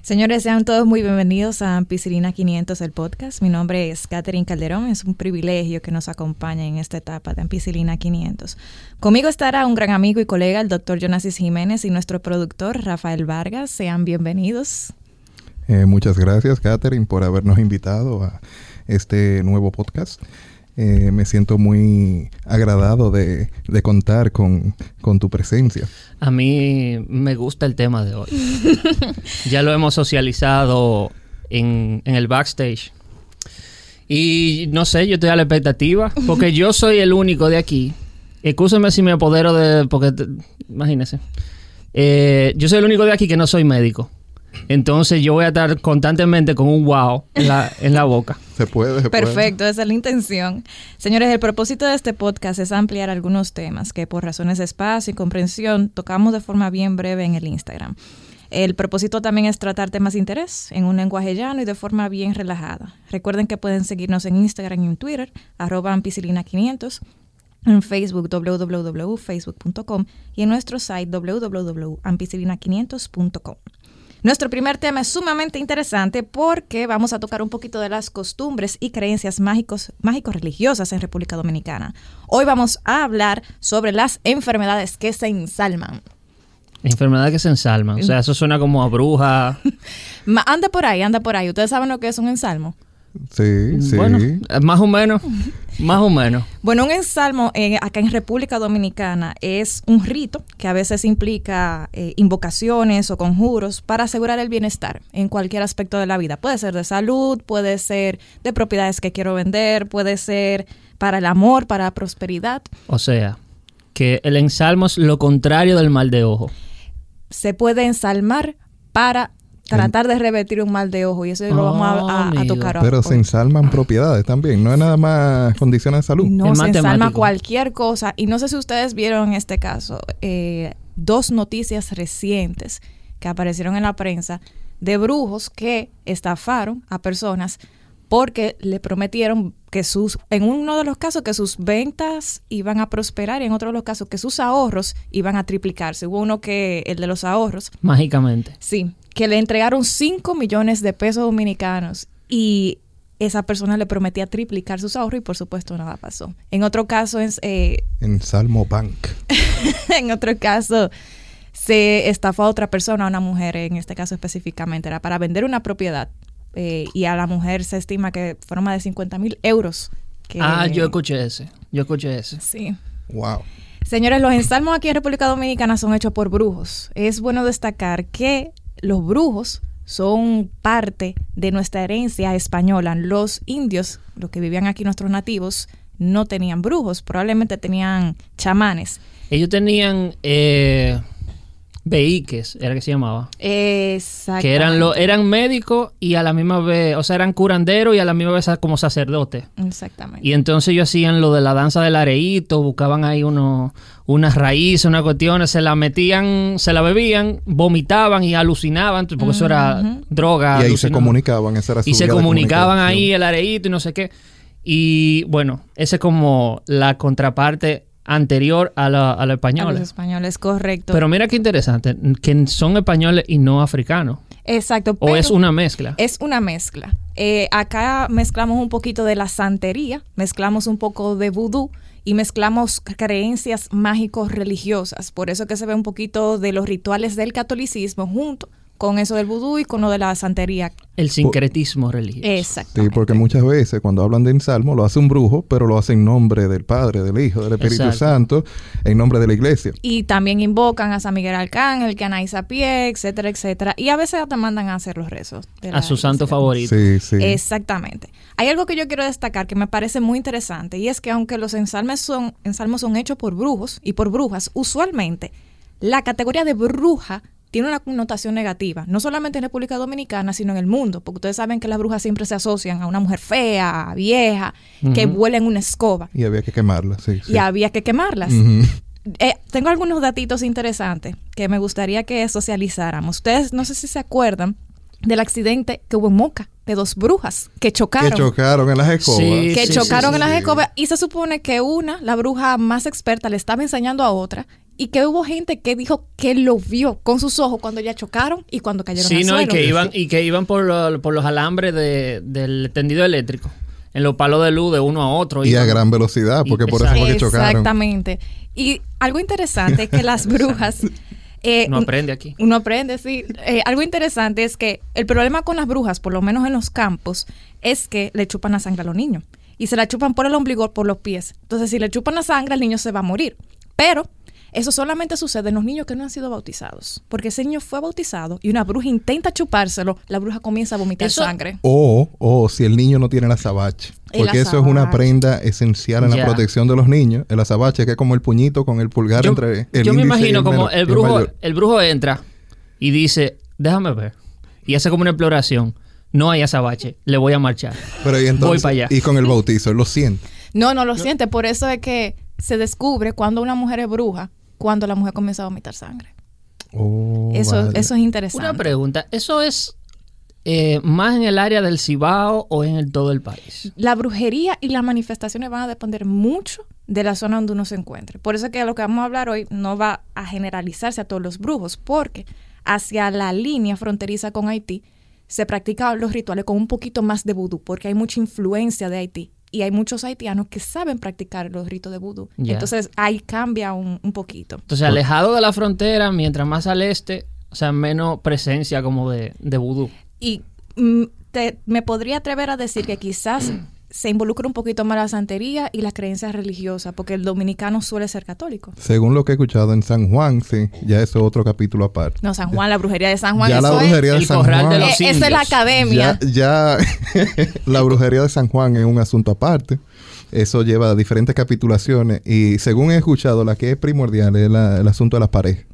Señores, sean todos muy bienvenidos a Ampicilina 500, el podcast. Mi nombre es Catherine Calderón. Es un privilegio que nos acompañe en esta etapa de Ampicilina 500. Conmigo estará un gran amigo y colega, el doctor Jonasis Jiménez, y nuestro productor, Rafael Vargas. Sean bienvenidos. Eh, muchas gracias, Catherine, por habernos invitado a este nuevo podcast. Eh, me siento muy agradado de, contar con, tu presencia. A mí me gusta el tema de hoy. ya lo hemos socializado en, el backstage. Y no sé, yo estoy a la expectativa, porque yo soy el único de aquí. Escúcheme si me apodero de... Porque, imagínese. Eh, yo soy el único de aquí que no soy médico. Entonces yo voy a estar constantemente con un wow en la, en la boca. Se puede, Perfecto, esa es la intención. Señores, el propósito de este podcast es ampliar algunos temas que por razones de espacio y comprensión tocamos de forma bien breve en el Instagram. El propósito también es tratar temas de interés en un lenguaje llano y de forma bien relajada. Recuerden que pueden seguirnos en Instagram y en Twitter, arroba ampicilina500, en Facebook www.facebook.com y en nuestro site www.ampicilina500.com. Nuestro primer tema es sumamente interesante porque vamos a tocar un poquito de las costumbres y creencias mágicos, mágicos religiosas en República Dominicana. Hoy vamos a hablar sobre las enfermedades que se ensalman. Enfermedades que se ensalman. O sea, eso suena como a bruja. anda por ahí, anda por ahí. ¿Ustedes saben lo que es un ensalmo? Sí, sí. Bueno, más o menos. Más o menos. Bueno, un ensalmo eh, acá en República Dominicana es un rito que a veces implica eh, invocaciones o conjuros para asegurar el bienestar en cualquier aspecto de la vida. Puede ser de salud, puede ser de propiedades que quiero vender, puede ser para el amor, para la prosperidad. O sea, que el ensalmo es lo contrario del mal de ojo. Se puede ensalmar para tratar de revertir un mal de ojo y eso lo vamos a, a, tocar Pero se ensalman propiedades también, no es nada más condiciones de salud. No, se ensalma cualquier cosa y no sé si ustedes vieron en este caso eh, dos noticias recientes que aparecieron en la prensa de brujos que estafaron a personas porque le prometieron que sus, en uno de los casos, que sus ventas iban a prosperar y en otro de los casos que sus ahorros iban a triplicarse. Hubo uno que, el de los ahorros. Mágicamente. Sí, que le entregaron 5 millones de pesos dominicanos y esa persona le prometía triplicar sus ahorros y por supuesto nada pasó. En otro caso es... Eh, en Salmo Bank. en otro caso se estafó a otra persona, a una mujer en este caso específicamente, era para vender una propiedad eh, y a la mujer se estima que fueron más de 50 mil euros. ah, yo escuché ese, yo escuché ese. Sí. Wow. Señores, los ensalmos aquí en República Dominicana son hechos por brujos. Es bueno destacar que los brujos son parte de nuestra herencia española. Los indios, los que vivían aquí, nuestros nativos, no tenían brujos, probablemente tenían chamanes. Ellos tenían eh, Veiques, era que se llamaba. Exacto. Que eran, lo, eran médicos y a la misma vez, o sea, eran curanderos y a la misma vez como sacerdotes. Exactamente. Y entonces ellos hacían lo de la danza del areíto, buscaban ahí unos, unas raíces, unas cuestiones, se la metían, se la bebían, vomitaban y alucinaban, porque eso era droga. Y ahí se comunicaban, esa era Y se comunicaban ahí el areíto y no sé qué. Y bueno, esa es como la contraparte anterior a, la, a los españoles. A los españoles, correcto. Pero mira qué interesante, que son españoles y no africanos. Exacto. ¿O es una mezcla? Es una mezcla. Eh, acá mezclamos un poquito de la santería, mezclamos un poco de vudú y mezclamos creencias mágicos religiosas. Por eso que se ve un poquito de los rituales del catolicismo junto con eso del vudú y con lo de la santería. El sincretismo religioso. Exacto. Sí, porque muchas veces cuando hablan de ensalmo lo hace un brujo, pero lo hace en nombre del Padre, del Hijo, del Espíritu Santo, en nombre de la iglesia. Y también invocan a San Miguel Arcángel, que a Pie, etcétera, etcétera. Y a veces hasta mandan a hacer los rezos. a su santo favorito. Sí, sí. Exactamente. Hay algo que yo quiero destacar que me parece muy interesante y es que aunque los ensalmos son, ensalmos son hechos por brujos y por brujas, usualmente la categoría de bruja tiene una connotación negativa, no solamente en República Dominicana, sino en el mundo, porque ustedes saben que las brujas siempre se asocian a una mujer fea, vieja, que vuela en una escoba. Y había que quemarlas, sí. Y había que quemarlas. Eh, tengo algunos datitos interesantes que me gustaría que socializáramos. Ustedes no sé si se acuerdan del accidente que hubo en Moca de dos brujas que chocaron. Que chocaron en las escobas. que chocaron en las escobas y se supone que una, la bruja más experta, le estaba enseñando a otra y que hubo gente que dijo que lo vio con sus ojos cuando ya chocaron y cuando cayeron Sí, al no, y suelo. que iban, y que iban por, lo- por los alambres de- del tendido eléctrico, en los palos de luz de uno a otro. Y a gran velocidad, porque por eso fue que chocaron. Exactamente. Y algo interesante es que las brujas... eh, No aprende aquí. Uno aprende, sí. Eh, algo interesante es que el problema con las brujas, por lo menos en los campos, es que le chupan la sangre a los niños. Y se la chupan por el ombligo por los pies. Entonces, si le chupan la sangre, el niño se va a morir. Pero eso solamente sucede en los niños que no han sido bautizados. Porque ese niño fue bautizado y una bruja intenta chupárselo, la bruja comienza a vomitar Eso- sangre. O, o si el niño no tiene la azabache. El Porque eso es una prenda esencial en la protección de los niños. El azabache, que es como el puñito con el pulgar Yo, entre el yo me y imagino el como menor- el brujo, el brujo entra y dice, déjame ver. Y hace como una exploración. No hay azabache, le voy a marchar. Pero y entonces, Voy para allá. Y con el bautizo, él lo siente. No, no lo siente. Por eso es que se descubre cuando una mujer es bruja, cuando la mujer comienza a vomitar sangre. Oh, Eso, eso es interesante. Una pregunta, ¿eso es eh, más en el área del Cibao o en el todo el país? La brujería y las manifestaciones van a depender mucho de la zona donde uno se encuentre. Por eso es que lo que vamos a hablar hoy no va a generalizarse a todos los brujos, porque hacia la línea fronteriza con Haití se practican los rituales con un poquito más de vudú, porque hay mucha influencia de Haití. Y hay muchos haitianos que saben practicar los ritos de vudú. Entonces ahí cambia un, un poquito. Entonces, alejado de la frontera, mientras más al este, o sea, menos presencia como de, de vudú. Y mm, te- me podría atrever a decir que quizás se involucra un poquito más la santería y las creencias religiosas, porque el dominicano suele ser católico. Según lo que he escuchado en San Juan, sí, ya eso es otro capítulo aparte. No, San Juan, la brujería de San Juan, ya la eso es- brujería de el San Juan. de eh, los esa es la academia. Ya, ya la brujería de San Juan es un asunto aparte. Eso lleva diferentes capitulaciones y según he escuchado, la que es primordial es la- el asunto de las parejas.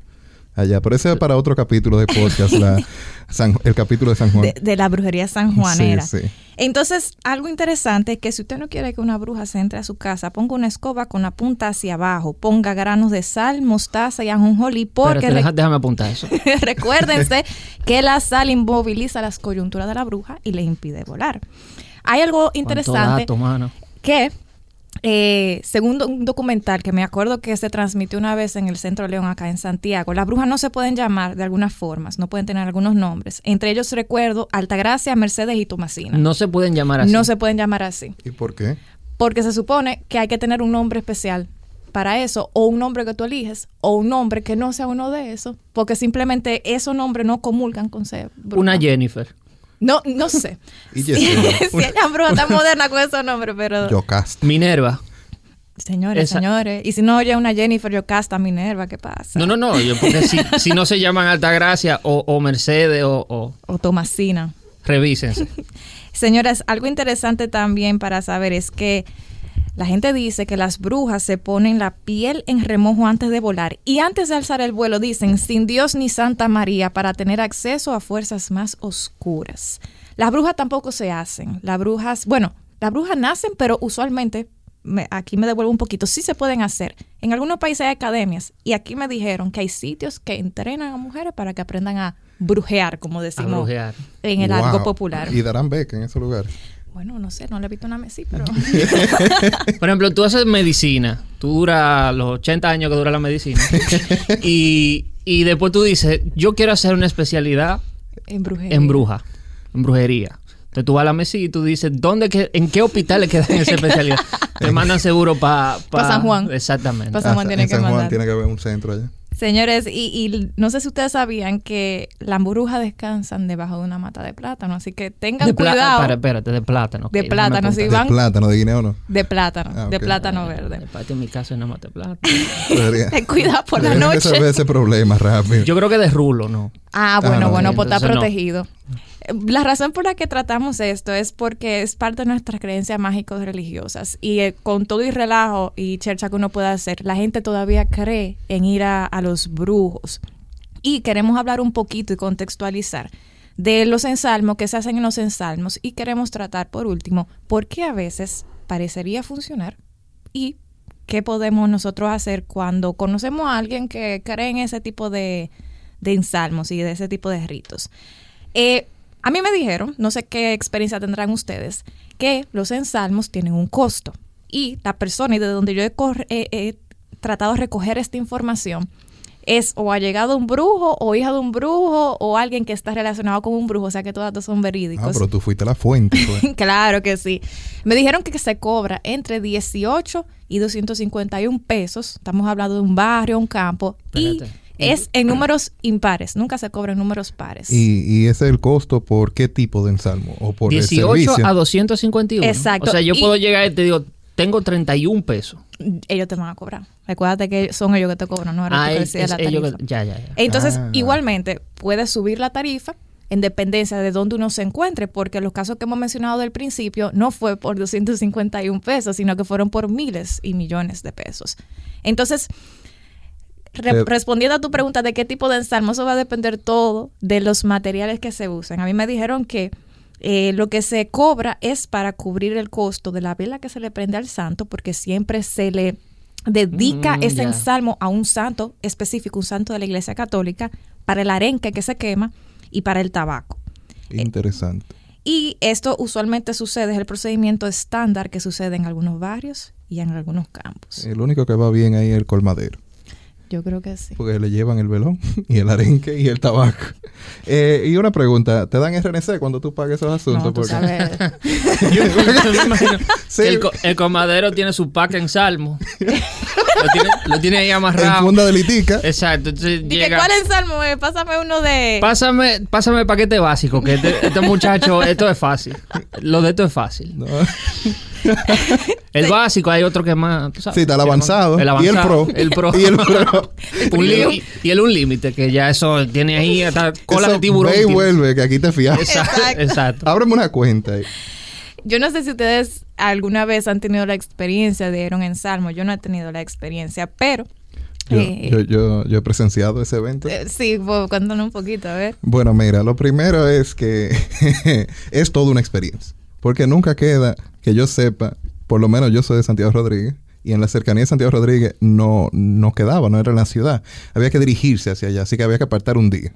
Allá, pero ese es para otro capítulo de podcast, la, San- el capítulo de San Juan. de, de la brujería sanjuanera. Sí, sí. Entonces, algo interesante es que si usted no quiere que una bruja se entre a su casa, ponga una escoba con la punta hacia abajo, ponga granos de sal, mostaza y ajonjolí, porque deja- déjame apuntar eso. recuérdense que la sal inmoviliza las coyunturas de la bruja y le impide volar. Hay algo interesante dato, mano. que, eh, según un documental que me acuerdo que se transmitió una vez en el Centro León acá en Santiago, las brujas no se pueden llamar de algunas formas, no pueden tener algunos nombres. Entre ellos recuerdo Altagracia, Mercedes y Tomasina. No se pueden llamar así. No se pueden llamar así, ¿Y por qué? porque se supone que hay que tener un nombre especial para eso, o un nombre que tú eliges, o un nombre que no sea uno de esos, porque simplemente esos nombres no comulgan con ser bruja. Una Jennifer. No, no sé. Y si Yesenia. ella bruja está moderna con esos nombres, pero... Yocasta. Minerva. Señores, Esa- señores. Y si no oye una Jennifer Yocasta Minerva, ¿qué pasa? No, no, no. Yo, porque si, si no se llaman Altagracia o, o Mercedes o, o O Tomasina. revísense. Señoras, algo interesante también para saber es que la gente dice que las brujas se ponen la piel en remojo antes de volar y antes de alzar el vuelo dicen sin Dios ni Santa María para tener acceso a fuerzas más oscuras. Las brujas tampoco se hacen. Las brujas, bueno, las brujas nacen, pero usualmente, me- aquí me devuelvo un poquito, sí se pueden hacer. En algunos países hay academias y aquí me dijeron que hay sitios que entrenan a mujeres para que aprendan a brujear, como A decimos brujear. en el Wow. algo popular. Y darán beca en esos lugares. Bueno, no sé, no le he visto una mesí, pero... Por ejemplo, tú haces medicina. Tú duras los 80 años que dura la medicina. y, y después tú dices, yo quiero hacer una especialidad en brujería. en bruja, en brujería. Entonces tú vas a la mesilla y tú dices, ¿dónde que, ¿en qué hospitales quedan esa especialidad? Te mandan seguro para... Pa San Juan. Exactamente. Pa San Juan Ah, tiene en que San Juan mandar. tiene que haber un centro allá. Señores, y, y no sé si ustedes sabían que las brujas descansan debajo de una mata de plátano, así que tengan de pla- cuidado. Para, espérate, de plátano. De plátano, apuntar. van- De plátano, de guineo no. De plátano, Ah, de plátano De verde. parte de mi casa es nada más de plátano. Ten cuidado por la noche. resolver ese problema rápido. Yo creo que de rulo, ¿no. Ah, Ah, bueno, no, bueno, pues está entonces no. protegido. Eh, La razón por la que tratamos esto es porque es parte de nuestras creencias mágicos religiosas y eh, con todo y relajo y chercha que uno pueda hacer, la gente todavía cree en ir a, a los brujos. Y queremos hablar un poquito y contextualizar de los ensalmos que se hacen en los ensalmos y queremos tratar por último por qué a veces parecería funcionar y qué podemos nosotros hacer cuando conocemos a alguien que cree en ese tipo de, de ensalmos y de ese tipo de ritos. Eh, a mí me dijeron, no sé qué experiencia tendrán ustedes, que los ensalmos tienen un costo. Y la persona y de donde yo he, corre- he- he tratado de recoger esta información es o allegado a un brujo o hija de un brujo o alguien que está relacionado con un brujo, o sea que todos datos son verídicos. Ah, pero tú fuiste la fuente. pues. claro que sí. Me dijeron que se cobra entre 18 y 251 pesos. Estamos hablando de un barrio, un campo. Espérate. Y es en números impares. Nunca se cobra en números pares. y, y ese es el costo por qué tipo de ensalmo o por el 18 servicio. a 251. Exacto. O sea, yo Y- puedo llegar y te digo, tengo 31 pesos. Ellos te van a cobrar. Recuérdate que son ellos que te cobran, no tú Ah, que es, la ellos tarifa. que- Ya, ya, ya. Entonces, Ah. igualmente, puedes subir la tarifa en dependencia de dónde uno se encuentre, porque los casos que hemos mencionado del principio no fue por 251 pesos, sino que fueron por miles y millones de pesos. Entonces, re- respondiendo a tu pregunta de qué tipo de ensalmo, eso va a depender todo de los materiales que se usen. A mí me dijeron que eh, lo que se cobra es para cubrir el costo de la vela que se le prende al santo, porque siempre se le dedica Mm, ese ensalmo a un santo específico, un santo de la Iglesia Católica, para el arenque que se quema y para el tabaco. Interesante. Y esto usualmente sucede, es el procedimiento estándar que sucede en algunos barrios y en algunos campos. El único que va bien ahí es el colmadero. Yo creo que sí. Porque le llevan el velón y el arenque y el tabaco. Eh, y una pregunta, ¿te dan RNC cuando tú pagues esos asuntos? No, tú Porque- sabes. Yo me imagino Sí. el, co- el comadero tiene su pack en salmo. lo, tiene, lo tiene ahí En amarrado. funda de litica. Exacto. Entonces Dije, llega. ¿cuál es? Pásame uno de... Pásame, pásame el paquete básico, que este, este muchacho, esto es fácil. Lo de esto es fácil. ¿no? El básico, hay otro que más. tú sabes, Sí, está el avanzado. El Y el pro. El pro. Y el pro. Un li- y el un límite, que ya eso tiene ahí hasta cola Eso, de tiburón. Ve y vuelve, que aquí te fías. Exacto. Exacto. exacto. Ábreme una cuenta ahí. Yo no sé si ustedes alguna vez han tenido la experiencia de ir a un ensalmo. Yo no he tenido la experiencia, pero... Yo, eh, yo, yo, yo he presenciado ese evento. eh, sí, pues, cuéntanos un poquito, a ver. Bueno, mira, lo primero es que es toda una experiencia. Porque nunca queda que yo sepa, por lo menos yo soy de Santiago Rodríguez, y en la cercanía de Santiago Rodríguez no, no quedaba, no era en la ciudad. Había que dirigirse hacia allá, así que había que apartar un día.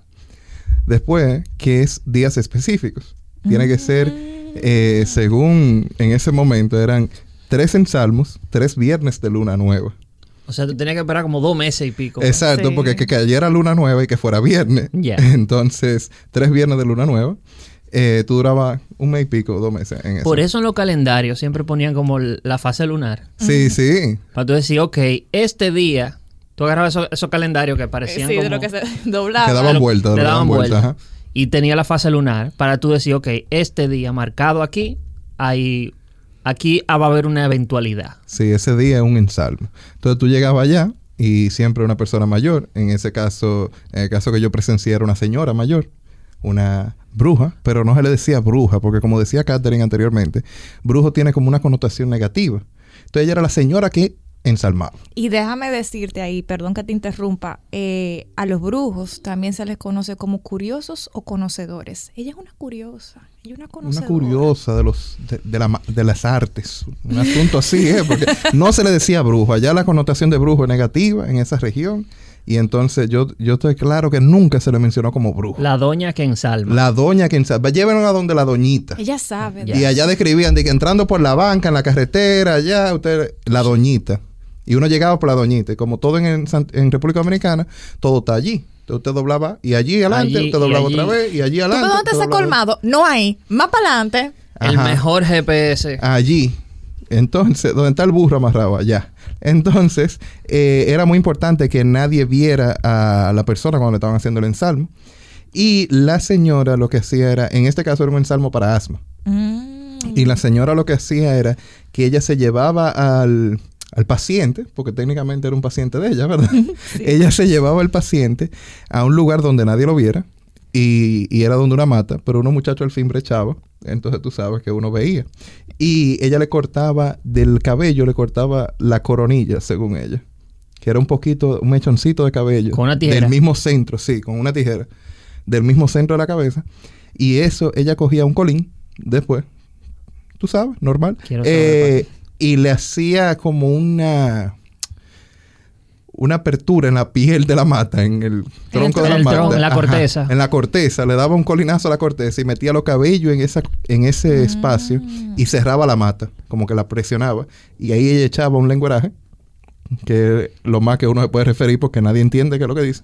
Después, que es días específicos. Tiene que ser, eh, según en ese momento, eran tres ensalmos, tres viernes de luna nueva. O sea, tú tenías que esperar como dos meses y pico. Exacto, Sí. porque que cayera luna nueva y que fuera viernes. Ya. Entonces, tres viernes de luna nueva. Eh, tú durabas un mes y pico, dos meses en eso. Por eso en los calendarios siempre ponían como la fase lunar. Sí, sí. Para tú decir, ok, este día, tú agarrabas esos, esos calendarios que parecían sí, como... de lo que se doblaba. Que daban vueltas, le daban daban vueltas. Y tenía la fase lunar para tú decir, ok, este día marcado aquí, hay, aquí va a haber una eventualidad. Sí, ese día es un ensalmo. Entonces tú llegabas allá y siempre una persona mayor, en ese caso, en el caso que yo presencié era una señora mayor, una bruja, pero no se le decía bruja, porque como decía Catherine anteriormente, brujo tiene como una connotación negativa. Entonces ella era la señora que ensalmaba. Y déjame decirte ahí, perdón que te interrumpa, eh, a los brujos también se les conoce como curiosos o conocedores. Ella es una curiosa, es una conocedora. Una curiosa de los de, de la de las artes. Un asunto así, ¿eh? Porque no se le decía brujo. Allá la connotación de brujo es negativa en esa región. Y entonces yo, yo estoy claro que nunca se le mencionó como brujo. La doña que ensalma. La doña que ensalma. Llévenos a donde la doñita. Ella sabe. Y allá describían de que entrando por la banca, en la carretera, allá, usted, la doñita. Y uno llegaba por la doñita. Y como todo en, en República Dominicana, todo está allí. Entonces usted doblaba y allí adelante, Allí usted doblaba allí. otra vez y allí ¿Tú adelante. de dónde está colmado? No hay. Más para adelante. el mejor GPS. allí. Entonces, donde está el burro amarrado, allá. Entonces, eh, era muy importante que nadie viera a la persona cuando le estaban haciendo el ensalmo. Y la señora lo que hacía era, en este caso era un ensalmo para asma. Mm. Y la señora lo que hacía era que ella se llevaba al, al paciente, porque técnicamente era un paciente de ella, ¿verdad? Ella se llevaba al paciente a un lugar donde nadie lo viera y, y era donde una mata, pero unos muchachos al fin brechaba, entonces tú sabes que uno veía. Y ella le cortaba del cabello, le cortaba la coronilla, según ella, que era un poquito, un mechoncito de cabello. Con una tijera. Del mismo centro, sí, con una tijera, del mismo centro de la cabeza. Y eso, ella cogía un colín después, tú sabes, normal. Quiero saber, Eh, y le hacía como una una apertura en la piel de la mata, en el tronco de en la el mata. tronco, en la Ajá, corteza. en la corteza, le daba un colinazo a la corteza y metía los cabellos en esa en ese espacio y cerraba la mata, como que la presionaba y ahí ella echaba un lenguaje que es lo más que uno se puede referir porque nadie entiende qué es lo que dice.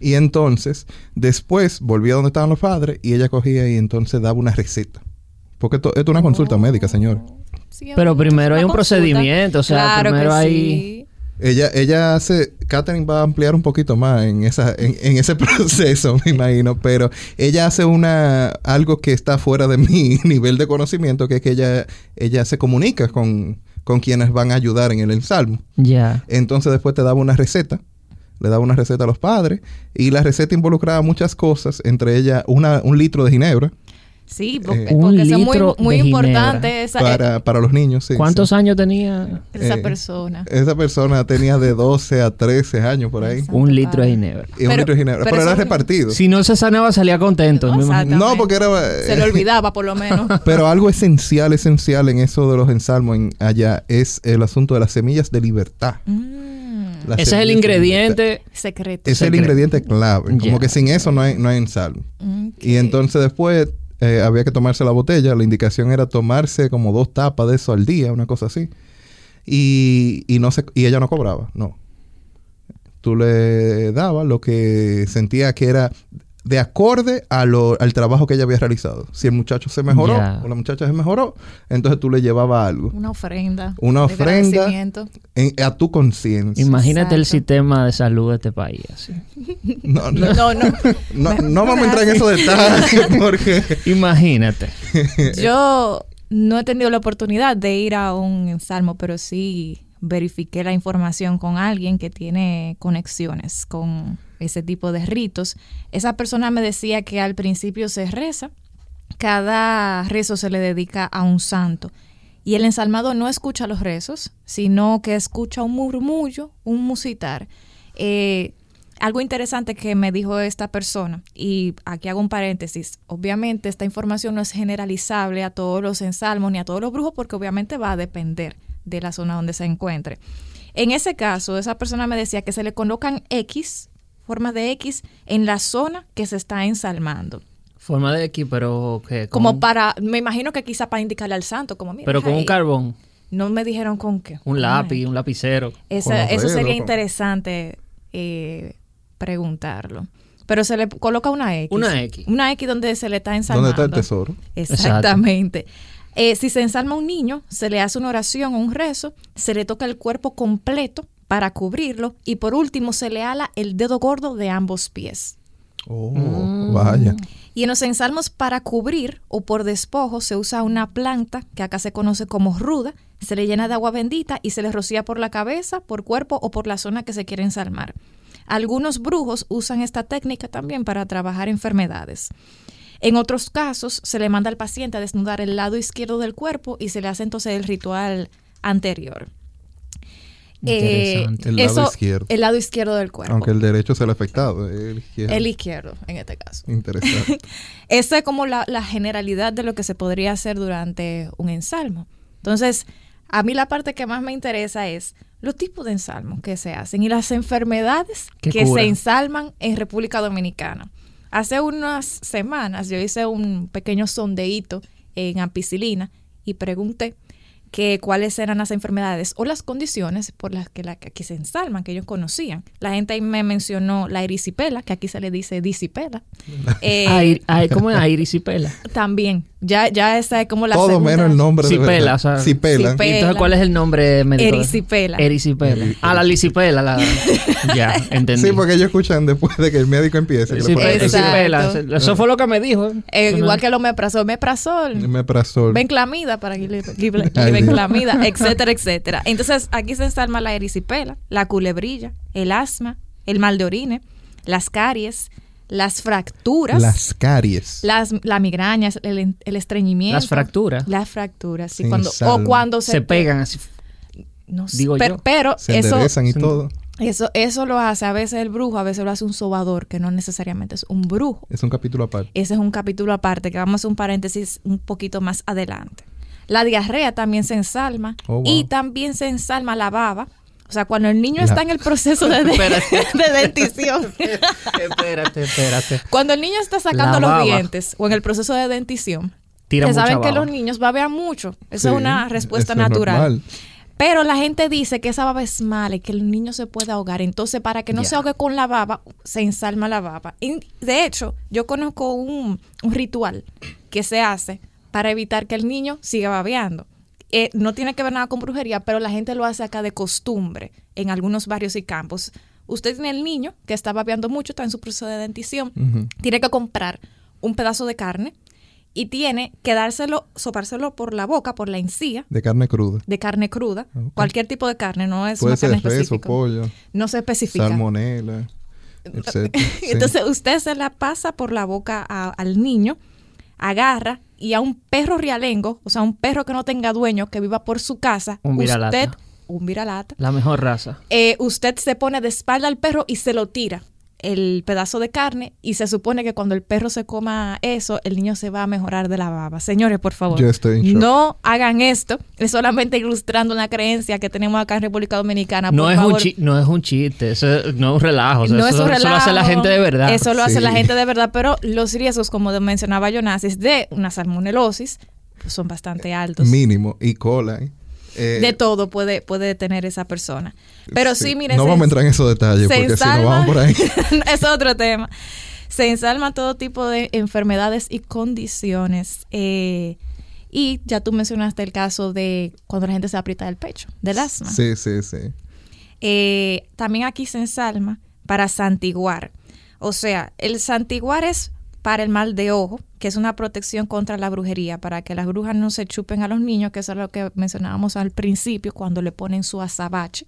Y entonces, después volvía donde estaban los padres y ella cogía y entonces daba una receta. Porque esto, esto es una consulta médica, señor. Sí, Pero primero hay un consulta. procedimiento, o sea, Claro primero que hay... sí. Ella, ella hace, Catherine va a ampliar un poquito más en esa, en, en ese proceso, me imagino, pero ella hace una, algo que está fuera de mi nivel de conocimiento, que es que ella, ella se comunica con, con quienes van a ayudar en el ensalmo. Ya. Entonces después te daba una receta, le daba una receta a los padres, y la receta involucraba muchas cosas, entre ellas una, un litro de ginebra Sí, Eh, porque, es litro muy, muy de importante ginebra. esa, para, para los niños. Sí, ¿Cuántos sí. años tenía esa eh, persona. Esa persona tenía de 12 a 13 años por ahí. Exacto. un litro de ginebra? Y un Pero- litro de ginebra. pero Pero, era repartido. Si no se sanaba, salía contento. No, porque era... Se le olvidaba, por lo menos. Pero algo esencial, esencial en eso de los ensalmos en allá es el asunto de las semillas de libertad. Mm, Ese es el ingrediente. secreto. Ese es el ingrediente clave. Como que sin eso no hay, no hay ensalmo. Y entonces después eh, había que tomarse la botella. La indicación era tomarse como dos tapas de eso al día, una cosa así. Y, y, no se, y ella no cobraba, no. Tú le dabas lo que sentía que era de acorde a lo- al trabajo que ella había realizado. Si el muchacho se mejoró o la muchacha se mejoró, entonces tú le llevabas algo. Una ofrenda. Una ofrenda. En- a tu conciencia. Imagínate el sistema de salud de este país. así. No, no, No, no. no, no vamos a entrar en esos detalles porque... Imagínate. Yo no he tenido la oportunidad de ir a un ensalmo, pero sí verifiqué la información con alguien que tiene conexiones con ese tipo de ritos. Esa persona me decía que al principio se reza, cada rezo se le dedica a un santo. Y el ensalmado no escucha los rezos, sino que escucha un murmullo, un musitar. Eh, algo interesante que me dijo esta persona, y aquí hago un paréntesis, obviamente esta información no es generalizable a todos los ensalmos ni a todos los brujos porque obviamente va a depender de la zona donde se encuentre. En ese caso, esa persona me decía que se le colocan X, formas de X, en la zona que se está ensalmando. Forma de X, pero que Como para, me imagino que quizá para indicarle al santo, como mira. pero con un carbón, No me dijeron con qué. un lápiz, un lapicero. Esa- eso dedos, sería con- interesante eh, preguntarlo. Pero se le coloca una X. Una X. Una X donde se le está ensalmando. ¿Dónde está el tesoro? Exactamente. Eh, si se ensalma un niño, se le hace una oración o un rezo, se le toca el cuerpo completo para cubrirlo y por último se le ala el dedo gordo de ambos pies. Oh, Mm. vaya. Y en los ensalmos para cubrir o por despojo se usa una planta que acá se conoce como ruda, se le llena de agua bendita y se le rocía por la cabeza, por cuerpo o por la zona que se quiere ensalmar. Algunos brujos usan esta técnica también para trabajar enfermedades. En otros casos se le manda al paciente a desnudar el lado izquierdo del cuerpo y se le hace entonces el ritual anterior. Eh. El lado eso- izquierdo. El lado izquierdo del cuerpo. Aunque el derecho es el afectado. El izquierdo. el izquierdo, en este caso. Interesante. Esa es como la, la generalidad de lo que se podría hacer durante un ensalmo. Entonces, a mí la parte que más me interesa es los tipos de ensalmos que se hacen y las enfermedades ¿Qué que cura? se ensalman en República Dominicana. Hace unas semanas yo hice un pequeño sondeíto en ampicilina y pregunté que cuáles eran las enfermedades o las condiciones por las que, la, que aquí se ensalman, que ellos conocían. La gente ahí me mencionó la erisipela, que aquí se le dice disipela. Eh, Ay, ay, ¿Cómo es? Irisipela. también. Ya, ya esa es como la Todo segunda. menos el nombre de Cipela, o sea, Cipela. Cipela. ¿Y entonces cuál es el nombre médico? Erisipela. Erisipela. Ah, la lisipela. La... ya, entendí. Sí, porque ellos escuchan después de que el médico empiece. Erisipela. Eso fue lo que me dijo. Eh, igual que los meprazol. Meprazol. Meprazol. Benclamida para que le, benclamida, etcétera, etcétera. Entonces, aquí se ensalma la erisipela, la culebrilla, el asma, el mal de orine, las caries, las fracturas, Las caries. las, la migraña, el, el estreñimiento. Las fracturas. Las fracturas, sí. Cuando, o cuando se, Se pegan así. no sé, digo pero, yo. pero Se eso, y todo. Eso, eso lo hace a veces el brujo, a veces lo hace un sobador, que no necesariamente es un brujo. Es un capítulo aparte. Ese es un capítulo aparte, que vamos a hacer un paréntesis un poquito más adelante. La diarrea también se ensalma Oh, wow. y también se ensalma la baba. O sea, cuando el niño La- está en el proceso de, de, Espérate. de dentición. espérate, espérate. Cuando el niño está sacando los dientes o en el proceso de dentición, Tira saben que los niños babean mucho. Sí, es una respuesta es natural. Pero la gente dice que esa baba es mala y que el niño se puede ahogar. Entonces, para que no se ahogue con la baba, se ensalma la baba. Y, de hecho, yo conozco un, un ritual que se hace para evitar que el niño siga babeando. Eh, no tiene que ver nada con brujería, pero la gente lo hace acá de costumbre en algunos barrios y campos. Usted tiene el niño que está babeando mucho, está en su proceso de dentición, tiene que comprar un pedazo de carne y tiene que dárselo, sopárselo por la boca, por la encía, De carne cruda. de carne cruda, Ok. cualquier tipo de carne, no es Puede una carne ser res o pollo, No se especifica. salmonela, etc. Sí. Entonces usted se la pasa por la boca a- al niño, agarra y a un perro rialengo, o sea, un perro que no tenga dueño, que viva por su casa, Un viralata. usted, un viralata, La mejor raza. eh, usted se pone de espalda al perro y se lo tira el pedazo de carne y se supone que cuando el perro se coma eso, el niño se va a mejorar de la baba. Señores, por favor, Yo estoy en shock. no hagan esto. Es solamente ilustrando una creencia que tenemos acá en República Dominicana. No Por es, un chi- no es un chiste, eso no es un relajo. o sea, no es eso, lo hace la gente de verdad. Eso lo hace Sí. la gente de verdad, pero los riesgos, como mencionaba Jonasis, de una salmonelosis pues son bastante altos. Mínimo. Y cola. ¿eh? Eh, de todo puede, puede tener esa persona. Pero sí, miren. No se- vamos a entrar en esos detalles porque si ensalma- no vamos por ahí. es otro tema. Se ensalma todo tipo de enfermedades y condiciones. eh, y ya tú mencionaste el caso de cuando la gente se aprieta el pecho, del asma. Sí, sí, sí. Eh, también aquí se ensalma para santiguar. O sea, el santiguar es para el mal de ojo, que es una protección contra la brujería, para que las brujas no se chupen a los niños, que eso es lo que mencionábamos al principio cuando le ponen su azabache.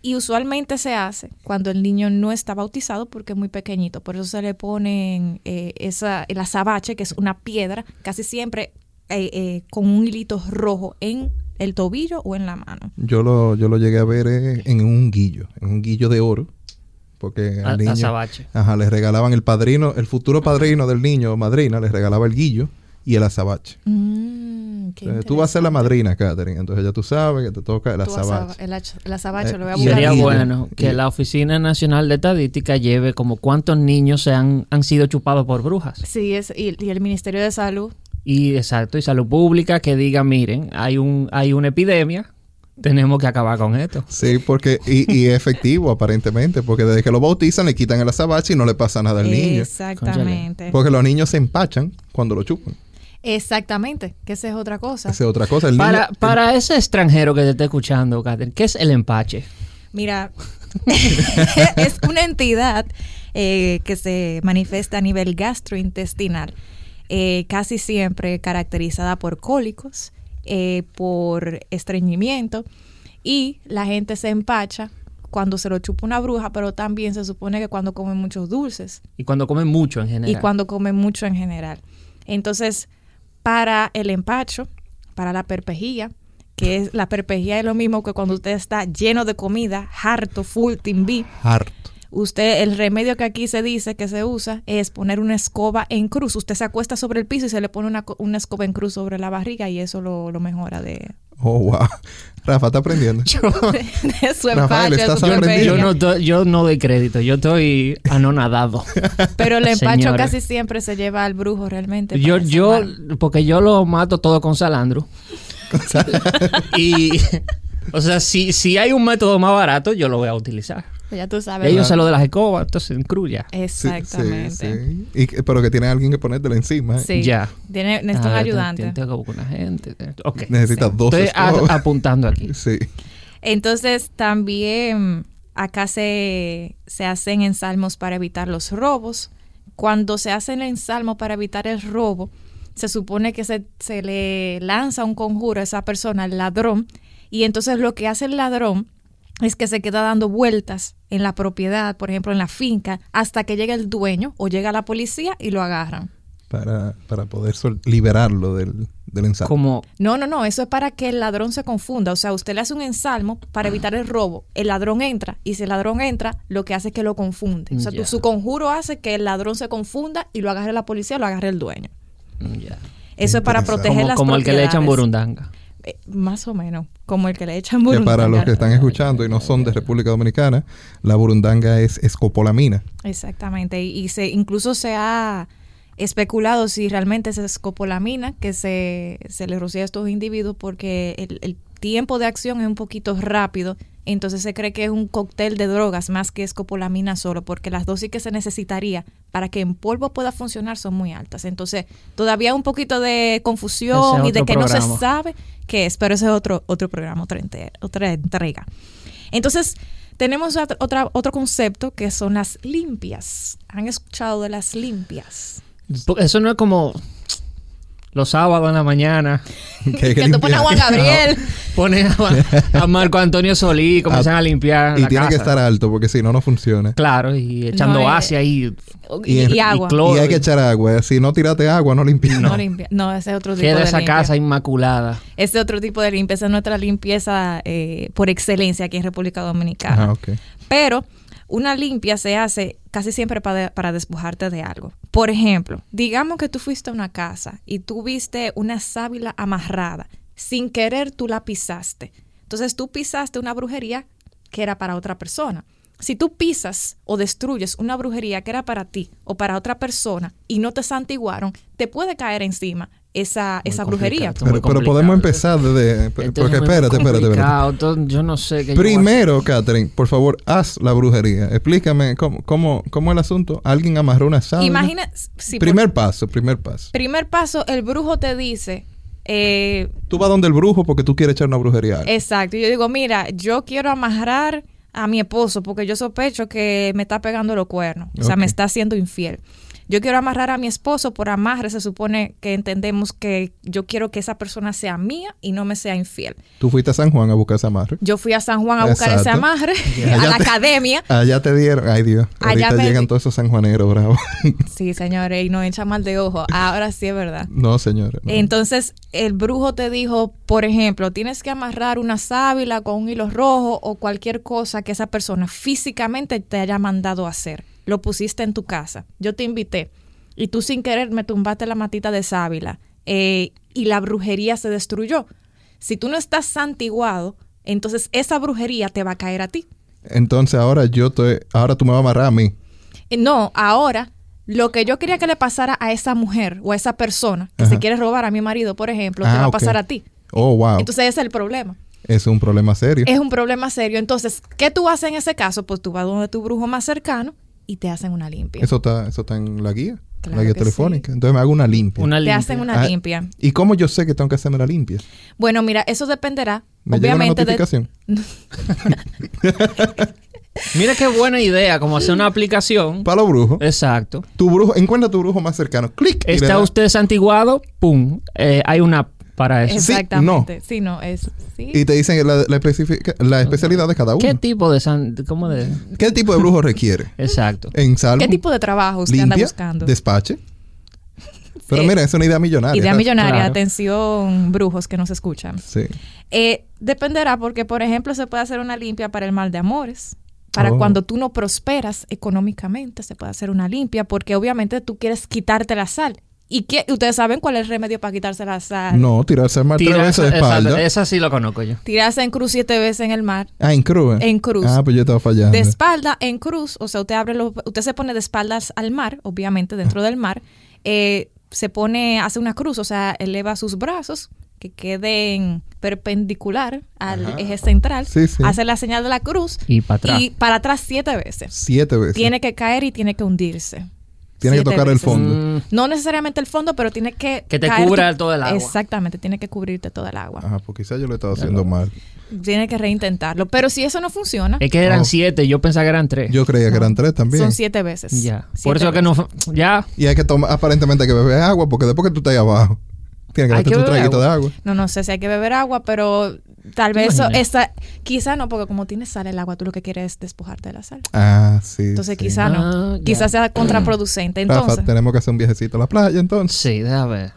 Y usualmente se hace cuando el niño no está bautizado porque es muy pequeñito. Por eso se le ponen eh, esa, el azabache, que es una piedra, casi siempre eh, eh, con un hilito rojo en el tobillo o en la mano. Yo lo, yo lo llegué a ver en un guillo, en un guillo de oro. Porque A- al niño, azabache. ajá, le regalaban el padrino, el futuro padrino del niño o madrina, le regalaba el guillo y el azabache. Mm, qué Eh, tú vas a ser la madrina, Catherine. Entonces ya tú sabes que te toca el azabache. azaba- el, el azabache Eh, lo voy a buscar. Sería bueno que Y- la Oficina Nacional de Estadística lleve como cuántos niños se han, han sido chupados por brujas. Sí, es, y, y el Ministerio de Salud. Y exacto, y salud pública que diga, miren, hay un, hay una epidemia, tenemos que acabar con esto. Sí, porque, y, y es efectivo aparentemente, porque desde que lo bautizan le quitan el azabache y no le pasa nada al niño. Exactamente. Porque los niños se empachan cuando lo chupan. Exactamente, que esa es otra cosa. Esa es otra cosa. El Para, niño, para ese extranjero que te esté escuchando, Catherine, ¿qué es el empache? Mira, es una entidad eh, que se manifiesta a nivel gastrointestinal, eh, casi siempre caracterizada por cólicos, eh, por estreñimiento y la gente se empacha cuando se lo chupa una bruja, pero también se supone que cuando come muchos dulces Y cuando comen mucho en general. y cuando come mucho en general. Entonces, para el empacho, para la perpejía, que es la perpejía es lo mismo que cuando usted está lleno de comida, harto, full, timbi, harto. Usted, el remedio que aquí se dice que se usa es poner una escoba en cruz. Usted se acuesta sobre el piso y se le pone una, una escoba en cruz sobre la barriga y eso lo, lo mejora de, Oh, wow. Rafa está aprendiendo. de su Rafael, empacho, estás aprendiendo. yo, no, doy- yo no doy crédito, yo estoy anonadado. Pero el empacho casi siempre se lleva al brujo realmente. Yo, yo, porque yo lo mato todo con salandro. y, o sea, si, si hay un método más barato, yo lo voy a utilizar. Ya tú sabes. Ellos se lo de las escobas, entonces en cruz ya. Sí, sí, Exactamente. sí. Y pero que tiene alguien que ponértela encima. ¿eh? Sí. Ya. Tiene, necesita un Ah, ayudante. Tengo que buscar una gente. Ok. Necesitas Sí. dos Estoy a- apuntando aquí. Sí. Entonces, también acá se, se hacen ensalmos para evitar los robos. Cuando se hacen ensalmos para evitar el robo, se supone que se, se le lanza un conjuro a esa persona, al ladrón, y entonces lo que hace el ladrón es que se queda dando vueltas en la propiedad, por ejemplo, en la finca, hasta que llega el dueño o llega la policía y lo agarran. Para, para poder liberarlo del, del ensalmo. Como No, no, no, eso es para que el ladrón se confunda. O sea, usted le hace un ensalmo para evitar el robo. El ladrón entra y si el ladrón entra, lo que hace es que lo confunde. O sea, tu- su conjuro hace que el ladrón se confunda y lo agarre la policía o lo agarre el dueño. mm. Eso es para proteger como, las como el que le echan burundanga. Eh, más o menos, como el que le echan Que burundanga. para los que están escuchando y no son de República Dominicana, la burundanga es escopolamina. Exactamente, y, y se incluso se ha especulado si realmente es escopolamina que se, se le rocía a estos individuos porque el, el tiempo de acción es un poquito rápido, entonces se cree que es un cóctel de drogas más que escopolamina solo, porque las dosis que se necesitaría para que en polvo pueda funcionar son muy altas. Entonces, todavía un poquito de confusión Ese y de que no se sabe qué es, pero ese es otro, otro programa, otra, entrega. Entonces, tenemos otra, otro concepto que son las limpias. ¿Han escuchado de las limpias? Eso no es como los sábados en la mañana. Que tú pones a Juan. Gabriel. Ponen a, a Marco Antonio Solí y comienzan a, limpiar. Y la tiene que estar alto porque si no, no funciona. Claro, y echando No, eh, Asia ahí. Y, Y- y agua. cloro. Y hay que echar agua. Si no tiraste agua, no limpias. no, limpia. No, ese es otro tipo Queda de esa limpia. casa inmaculada. Ese otro tipo de limpieza es nuestra limpieza eh, por excelencia aquí en República Dominicana. Ajá, ok. Pero una limpia se hace casi siempre para, para despojarte de algo. Por ejemplo, digamos que tú fuiste a una casa y tú viste una sábila amarrada. Sin querer tú la pisaste. Entonces tú pisaste una brujería que era para otra persona. Si tú pisas o destruyes una brujería que era para ti o para otra persona y no te santiguaron, te puede caer encima esa, Muy esa brujería. Pero, podemos empezar desde... Porque espérate, espérate, espérate. complicado, entonces yo no sé qué. Primero, Catherine, por favor, haz la brujería. Explícame cómo, cómo, cómo es el asunto. Alguien amarró una sábana. Imagina, sí, por- primer paso, primer paso. primer paso, el brujo te dice, eh, Tú vas donde el brujo porque tú quieres echar una brujería. a alguien. exacto, y yo digo, mira, yo quiero amarrar a mi esposo porque yo sospecho que me está pegando los cuernos, o sea, me está haciendo infiel. Yo quiero amarrar a mi esposo, por amarre se supone que entendemos que yo quiero que esa persona sea mía y no me sea infiel. Tú fuiste a San Juan a buscar ese amarre. Yo fui a San Juan a buscar ese amarre, a la te- academia. Allá te dieron. Ay, Dios. Allá Ahorita me llegan todos esos sanjuaneros, bravo. Sí, señores, y nos echa mal de ojo. Ahora sí es verdad. no, señores. no. Entonces, el brujo te dijo, por ejemplo, tienes que amarrar una sábila con un hilo rojo o cualquier cosa que esa persona físicamente te haya mandado a hacer. Lo pusiste en tu casa. Yo te invité y tú sin querer me tumbaste la matita de sábila eh, y la brujería se destruyó. Si tú no estás santiguado, entonces esa brujería te va a caer a ti. Entonces ahora yo te... Ahora tú me vas a amarrar a mí. Eh, No, ahora lo que yo quería que le pasara a esa mujer o a esa persona que se quiere robar a mi marido, por ejemplo, te Ah, va a pasar a ti. Oh, wow. Entonces ese es el problema. es un problema serio. Es un problema serio. Entonces, ¿qué tú haces en ese caso? Pues tú vas donde tu brujo más cercano y te hacen una limpia. Eso está, eso está en la guía. Claro la guía telefónica. Entonces me hago una limpia. Una te hacen una Ah, limpia. ¿Y cómo yo sé que tengo que hacerme la limpia? Bueno, mira, eso dependerá, ¿Me llega una obviamente, de, notificación? Mira qué buena idea, como hacer una aplicación. Para los brujos. Exacto. Tu brujo, encuentra tu brujo más cercano. Clic. ¿Está usted santiguado? ¡Pum! Eh, hay una app para eso. Sí, Exactamente. Sí, no, es... Sí. Y te dicen la, la, la especialidad de cada uno. ¿Qué tipo de san... ¿Cómo de...? ¿Qué tipo de brujo requiere? Exacto. En salvo. ¿Qué tipo de trabajo usted anda buscando? Despache. Pero Sí. mira, es una idea millonaria. Idea millonaria, Claro. atención, brujos que nos escuchan. Sí. Eh, dependerá porque, por ejemplo, se puede hacer una limpia para el mal de amores. Para Oh. cuando tú no prosperas económicamente, se puede hacer una limpia porque obviamente tú quieres quitarte la sal. ¿Y qué? ustedes saben cuál es el remedio para quitarse la sal? No, tirarse al mar tres Tira- veces de espalda. Esa sí lo conozco yo. Tirarse en cruz siete veces en el mar. Ah, en cruz. ¿eh? En cruz. Ah, pues yo estaba fallando. De espalda en cruz, o sea, usted abre los, usted se pone de espaldas al mar, obviamente dentro del mar, eh, se pone, hace una cruz, o sea, eleva sus brazos que queden perpendicular al Ajá. eje central, Sí, sí. hace la señal de la cruz Y para atrás. y para atrás siete veces. Siete veces. Tiene que caer y tiene que hundirse. Tiene que tocar el fondo. Mm, No necesariamente el fondo, pero tiene que Que te cubra tu- todo el agua. Exactamente, tiene que cubrirte todo el agua. Ajá, pues quizás yo lo estaba haciendo mal. Tiene que reintentarlo. Pero si eso no funciona, es que eran Oh. siete, yo pensaba que eran tres. Yo creía que eran tres también. son siete veces. Ya. Siete Por eso que veces. no... Ya. Y hay que tomar, aparentemente hay que beber agua, porque después que tú estás ahí abajo, tienes que darte que tu traguito agua. de agua. No, no sé si hay que beber agua, pero tal vez eso, esa, quizá no, porque como tienes sal el agua, tú lo que quieres es despojarte de la sal. Ah, sí. Entonces sí. quizá Ah, no, ya. quizá sea contraproducente. Rafa, Entonces, tenemos que hacer un viajecito a la playa entonces. Sí, déjame ver.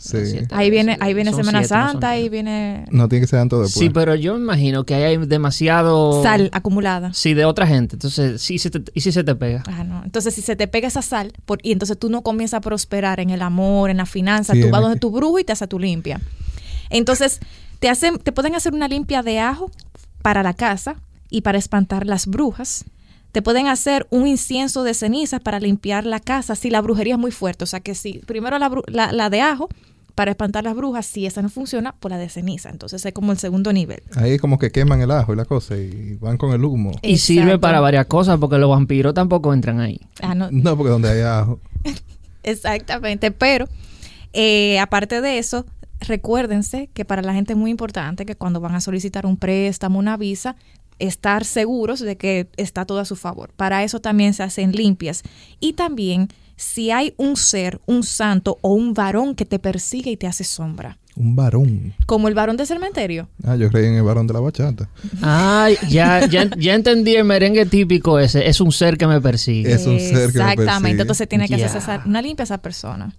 Sí. Siete ahí viene, ahí viene Semana siete, no son Santa, ahí viene No tiene que ser antes o después. Sí, pero yo me imagino que ahí hay demasiado... sal acumulada. Sí, de otra gente. Entonces, sí, se te- ¿y si se te pega? Ah, no. Entonces, si se te pega esa sal, por- y entonces tú no comienzas a prosperar en el amor, en la finanza, Sí, tú en vas donde que- tu brujo y te hace tu limpia. Entonces, te hacen, te pueden hacer una limpia de ajo para la casa y para espantar las brujas. Te pueden hacer un incienso de cenizas para limpiar la casa si la brujería es muy fuerte. O sea que si primero la, la, la de ajo para espantar las brujas. Si esa no funciona, pues la de ceniza. Entonces es como el segundo nivel. Ahí como que queman el ajo y la cosa y van con el humo. Y sirve para varias cosas porque los vampiros tampoco entran ahí. Ah, no, No, porque donde hay ajo. Exactamente, pero eh, aparte de eso, recuérdense que para la gente es muy importante que cuando van a solicitar un préstamo, una visa, estar seguros de que está todo a su favor. Para eso también se hacen limpias. Y también si hay un ser, un santo o un varón que te persigue y te hace sombra, Un varón. como el varón del cementerio. Ah, yo creí en el varón de la bachata. Ay, ya, ya, ya entendí el merengue típico ese. Es un ser que me persigue. Es un ser que me Exactamente, persigue. entonces tiene que Ya. hacerse una limpia a esa persona.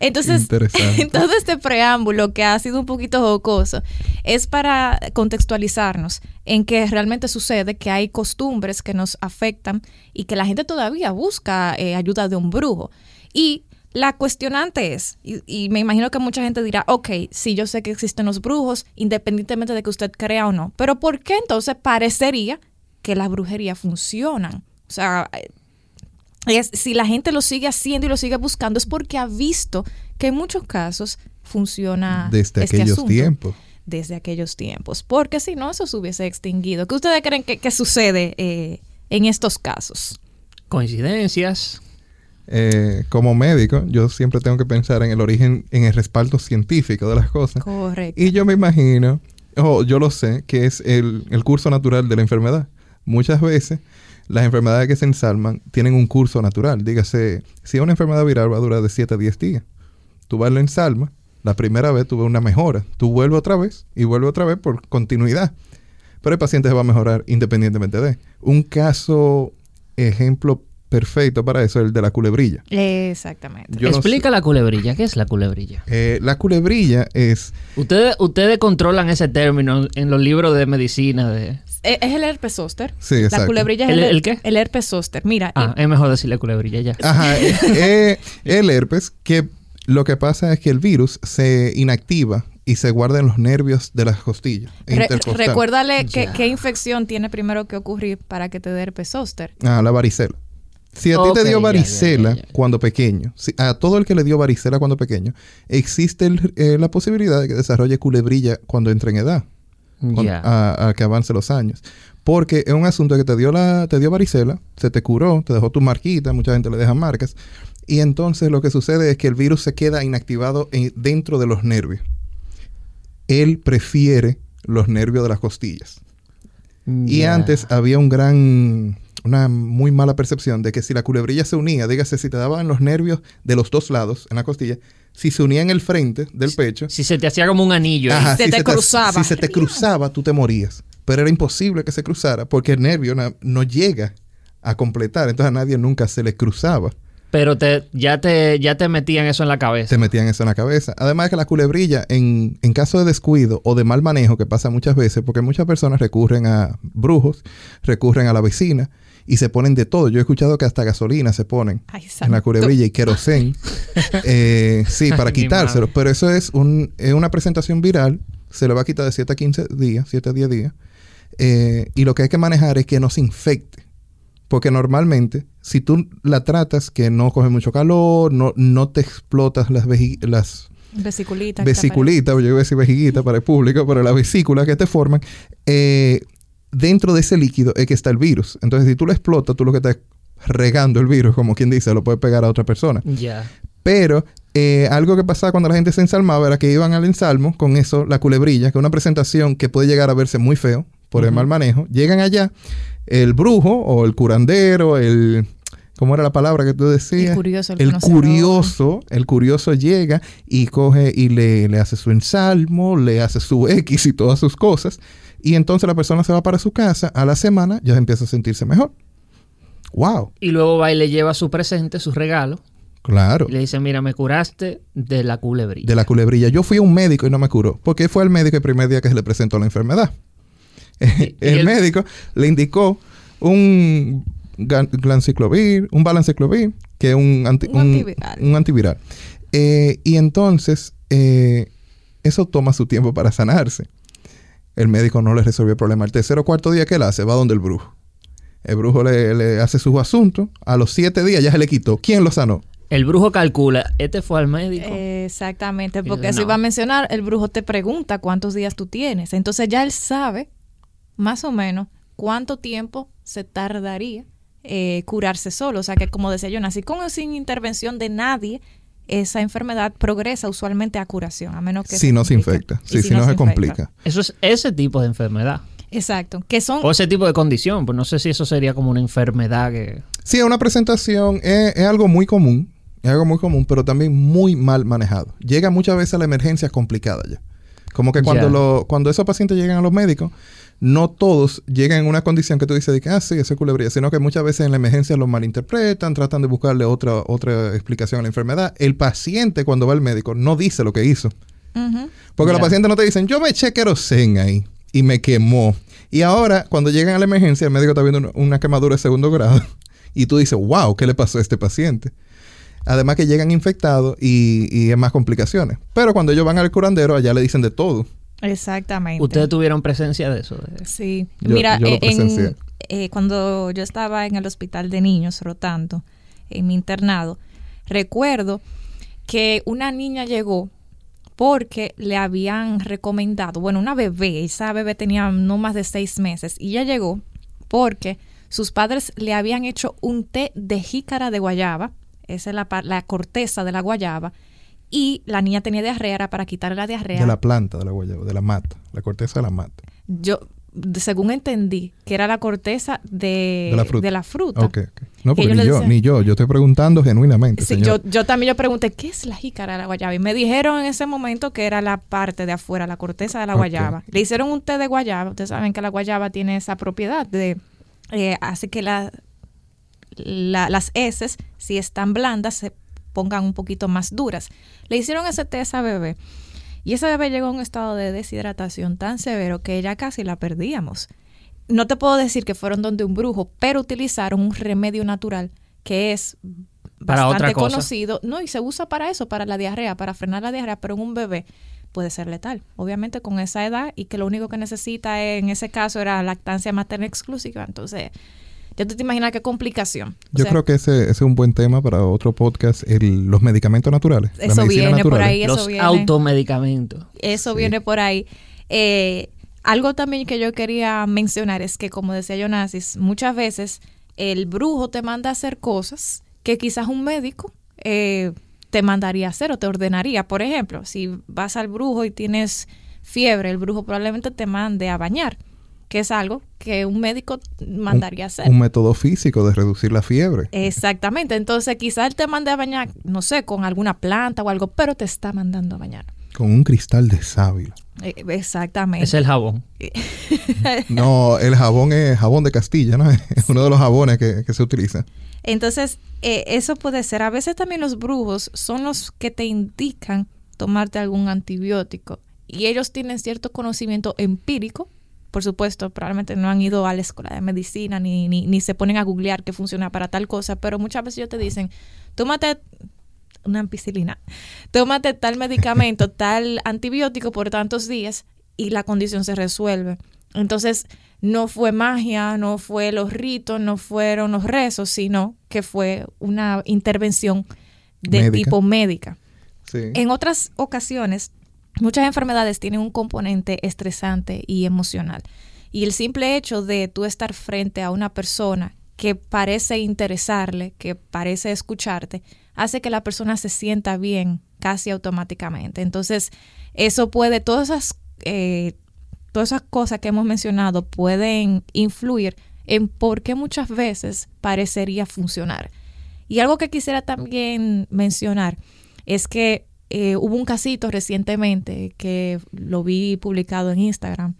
Entonces, todo este preámbulo que ha sido un poquito jocoso, es para contextualizarnos en que realmente sucede que hay costumbres que nos afectan y que la gente todavía busca eh, ayuda de un brujo. Y la cuestionante es, y, y me imagino que mucha gente dirá, ok, sí, yo sé que existen los brujos, independientemente de que usted crea o no, pero ¿por qué entonces parecería que las brujerías funcionan? O sea, es, si la gente lo sigue haciendo y lo sigue buscando es porque ha visto que en muchos casos funciona Desde este aquellos asunto. tiempos. Desde aquellos tiempos. Porque si no, eso se hubiese extinguido. ¿Qué ustedes creen que, que sucede eh, en estos casos? Coincidencias. Eh, como médico, yo siempre tengo que pensar en el origen, en el respaldo científico de las cosas. Correcto. Y yo me imagino, o yo lo sé, que es el, el curso natural de la enfermedad. Muchas veces las enfermedades que se ensalman tienen un curso natural. Dígase, si una enfermedad viral va a durar de 7 a 10 días, tú vas a la ensalma, la primera vez tuve una mejora, tú vuelves otra vez y vuelves otra vez por continuidad. Pero el paciente se va a mejorar independientemente de. Un caso, ejemplo perfecto para eso es el de la culebrilla. Exactamente. Yo no Explica la culebrilla. ¿Qué es la culebrilla? Eh, la culebrilla es Ustedes, ustedes controlan ese término en los libros de medicina. De... Eh, Es el herpes zóster. Sí, La exacto. culebrilla es ¿El- el, el qué? El herpes zóster. Mira, Ah, es mejor decirle culebrilla ya. Ajá, eh, eh, el herpes, que lo que pasa es que el virus se inactiva y se guarda en los nervios de las costillas. Re- recuérdale que- Ya. qué infección tiene primero que ocurrir para que te dé herpes zóster. Ah, la varicela. Si a ti te dio ya, varicela ya, ya, ya. cuando pequeño, si- a todo el que le dio varicela cuando pequeño, existe el- eh, la posibilidad de que desarrolle culebrilla cuando entre en edad, a, a que avance los años. Porque es un asunto que te dio la, te dio varicela, se te curó, te dejó tu marquita, mucha gente le deja marcas, y entonces lo que sucede es que el virus se queda inactivado en- dentro de los nervios. Él prefiere los nervios de las costillas. Y antes había un gran, una muy mala percepción de que si la culebrilla se unía, dígase, si te daban los nervios de los dos lados en la costilla, si se unía en el frente del pecho, Si se te hacía como un anillo. ahí. ajá, Se si te cruzaba. si se te cruzaba, tú te morías. Pero era imposible que se cruzara porque el nervio no llega a completar. Entonces a nadie nunca se le cruzaba. Pero te, ya, te, ya te metían eso en la cabeza. Se metían eso en la cabeza. Además que la culebrilla, en, en caso de descuido o de mal manejo, que pasa muchas veces, porque muchas personas recurren a brujos, recurren a la vecina y se ponen de todo. Yo he escuchado que hasta gasolina se ponen Ay, en la santo. culebrilla y querosén. Eh, sí, para Ay, mi quitárselo. madre. Pero eso es, un, es una presentación viral. Se le va a quitar de 7 a 15 días, 7 a 10 días. Eh, y lo que hay que manejar es que no se infecte. Porque normalmente, si tú la tratas que no coge mucho calor, no, no te explotas las, veji- las Vesiculita. que te vesiculitas, yo iba a decir vejiguita para el público, pero las vesículas que te forman, eh, dentro de ese líquido es que está el virus. Entonces, si tú lo explotas, tú lo que estás regando el virus, como quien dice, lo puedes pegar a otra persona. Ya. Pero eh, algo que pasaba cuando la gente se ensalmaba era que iban al ensalmo con eso, la culebrilla, que es una presentación que puede llegar a verse muy feo por el mal manejo. Llegan allá, el brujo o el curandero, el... ¿Cómo era la palabra que tú decías? El curioso, el El curioso, el curioso llega y coge y le, le hace su ensalmo, le hace su X y todas sus cosas. Y entonces la persona se va para su casa, a la semana ya empieza a sentirse mejor. ¡Wow! Y luego va y le lleva su presente, su regalo. Claro. Y le dice, mira, me curaste de la culebrilla. de la culebrilla. Yo fui a un médico y no me curó. Porque fue el médico el primer día que se le presentó la enfermedad. y el, el- médico le indicó un glanciclovir, un balanciclovir, que es un, anti- Un antiviral. un antiviral. Eh, y entonces, eh, eso toma su tiempo para sanarse. El médico no le resolvió el problema. El tercer o cuarto día que él hace, va donde el brujo. El brujo le, le hace sus asuntos. A los siete días ya se le quitó. ¿Quién lo sanó? El brujo calcula, este fue al médico. Exactamente, porque eso no. iba a mencionar, el brujo te pregunta cuántos días tú tienes. Entonces ya él sabe más o menos cuánto tiempo se tardaría eh, curarse solo. O sea que como decía yo, así con o sin intervención de nadie, esa enfermedad progresa usualmente a curación, a menos que Si no se infecta. Sí, si no se complica. Eso es ese tipo de enfermedad. Exacto, que son O ese tipo de condición. Pues no sé si eso sería como una enfermedad que... Sí, una presentación es, es algo muy común, es algo muy común, pero también muy mal manejado. Llega muchas veces a la emergencia complicada ya. Como que cuando, lo, cuando esos pacientes llegan a los médicos, no todos llegan en una condición que tú dices de que, ah, sí, eso es culebrilla, sino que muchas veces en la emergencia lo malinterpretan, tratan de buscarle otra, otra explicación a la enfermedad. El paciente cuando va al médico no dice lo que hizo. Porque los pacientes no te dicen, yo me eché querosén ahí y me quemó. Y ahora, cuando llegan a la emergencia, el médico está viendo una, una quemadura de segundo grado y tú dices, wow, ¿qué le pasó a este paciente? Además que llegan infectados y, y es más complicaciones. Pero cuando ellos van al curandero, allá le dicen de todo. Exactamente. Ustedes tuvieron presencia de eso. Sí, Yo- mira, yo eh, en- eh, cuando yo estaba en el hospital de niños rotando en mi internado, recuerdo que una niña llegó porque le habían recomendado, bueno, una bebé, esa bebé tenía no más de seis meses, y ella llegó porque sus padres le habían hecho un té de jícara de guayaba, esa es la, la corteza de la guayaba, y la niña tenía diarrea, era para quitarle la diarrea. De la planta de la guayaba, de la mata, la corteza de la mata. Yo, según entendí, que era la corteza de, De la fruta. de la fruta. No, Que porque ni yo, decía- ni yo. Yo estoy preguntando genuinamente, Sí, señor. yo, yo también yo pregunté, ¿qué es la jícara de la guayaba? Y me dijeron en ese momento que era la parte de afuera, la corteza de la guayaba. Le hicieron un té de guayaba. Ustedes saben que la guayaba tiene esa propiedad de... eh, hace que la, la- las heces, si están blandas, se pongan un poquito más duras. Le hicieron ese té a bebé. Y esa bebé llegó a un estado de deshidratación tan severo que ya casi la perdíamos. No te puedo decir que fueron donde un brujo, pero utilizaron un remedio natural que es Para bastante otra cosa. conocido. No, y se usa para eso, para la diarrea, para frenar la diarrea, pero en un bebé puede ser letal. Obviamente con esa edad y que lo único que necesita en ese caso era lactancia materna exclusiva. Entonces, ya tú te imaginas qué complicación. O Yo sea, creo que ese, ese es un buen tema para otro podcast, el- los medicamentos naturales. la Eso medicina viene por ahí. eso Los viene. automedicamentos. Eso Sí. viene por ahí. Eh, algo también que yo quería mencionar es que, como decía Jonasis, muchas veces el brujo te manda a hacer cosas que quizás un médico eh, te mandaría a hacer o te ordenaría. Por ejemplo, si vas al brujo y tienes fiebre, el brujo probablemente te mande a bañar, que es algo que un médico mandaría a hacer. Un método físico de reducir la fiebre. Exactamente. Entonces, quizás él te mande a bañar, no sé, con alguna planta o algo, pero te está mandando a bañar. Con un cristal de sábila. Eh, exactamente. Es el jabón. No, el jabón es jabón de Castilla, ¿no? Es uno de los jabones que, que se utiliza. Entonces, eh, eso puede ser. A veces también los brujos son los que te indican tomarte algún antibiótico y ellos tienen cierto conocimiento empírico. Por supuesto, probablemente no han ido a la escuela de medicina ni, ni, ni se ponen a googlear qué funciona para tal cosa, pero muchas veces ellos te dicen, tómate una ampicilina, tómate tal medicamento, tal antibiótico por tantos días y la condición se resuelve. Entonces, no fue magia, no fue los ritos, no fueron los rezos, sino que fue una intervención de Médica. tipo médica. Sí. En otras ocasiones, muchas enfermedades tienen un componente estresante y emocional. Y el simple hecho de tú estar frente a una persona que parece interesarle, que parece escucharte, hace que la persona se sienta bien casi automáticamente. Entonces, eso puede, todas esas, eh, todas esas cosas que hemos mencionado pueden influir en por qué muchas veces parecería funcionar. Y algo que quisiera también mencionar es que eh, hubo un casito recientemente que lo vi publicado en Instagram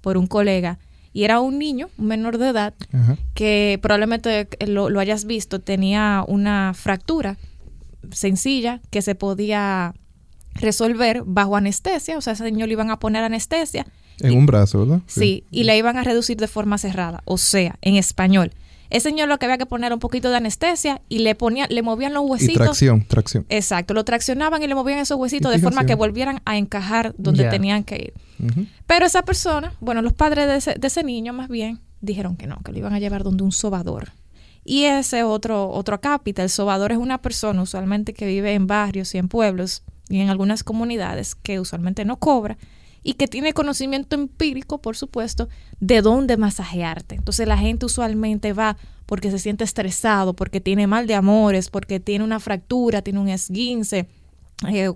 por un colega y era un niño, un menor de edad, Ajá. que probablemente lo, lo hayas visto, tenía una fractura sencilla que se podía resolver bajo anestesia, o sea, ese niño le iban a poner anestesia. En y- un brazo, ¿verdad? Sí, y le iban a reducir de forma cerrada, o sea, en español. Ese señor lo que había que poner era un poquito de anestesia y le ponían, le movían los Y huesitos. tracción, tracción. Exacto, lo traccionaban y le movían esos huesitos de forma que volvieran a encajar donde tenían que ir. Pero esa persona, bueno, los padres de ese, de ese niño más bien, dijeron que no, que lo iban a llevar donde un sobador. Y ese otro, otro cápita, el sobador es una persona usualmente que vive en barrios y en pueblos y en algunas comunidades que usualmente no cobra y que tiene conocimiento empírico, por supuesto, de dónde masajearte. Entonces la gente usualmente va porque se siente estresado, porque tiene mal de amores, porque tiene una fractura, tiene un esguince, eh,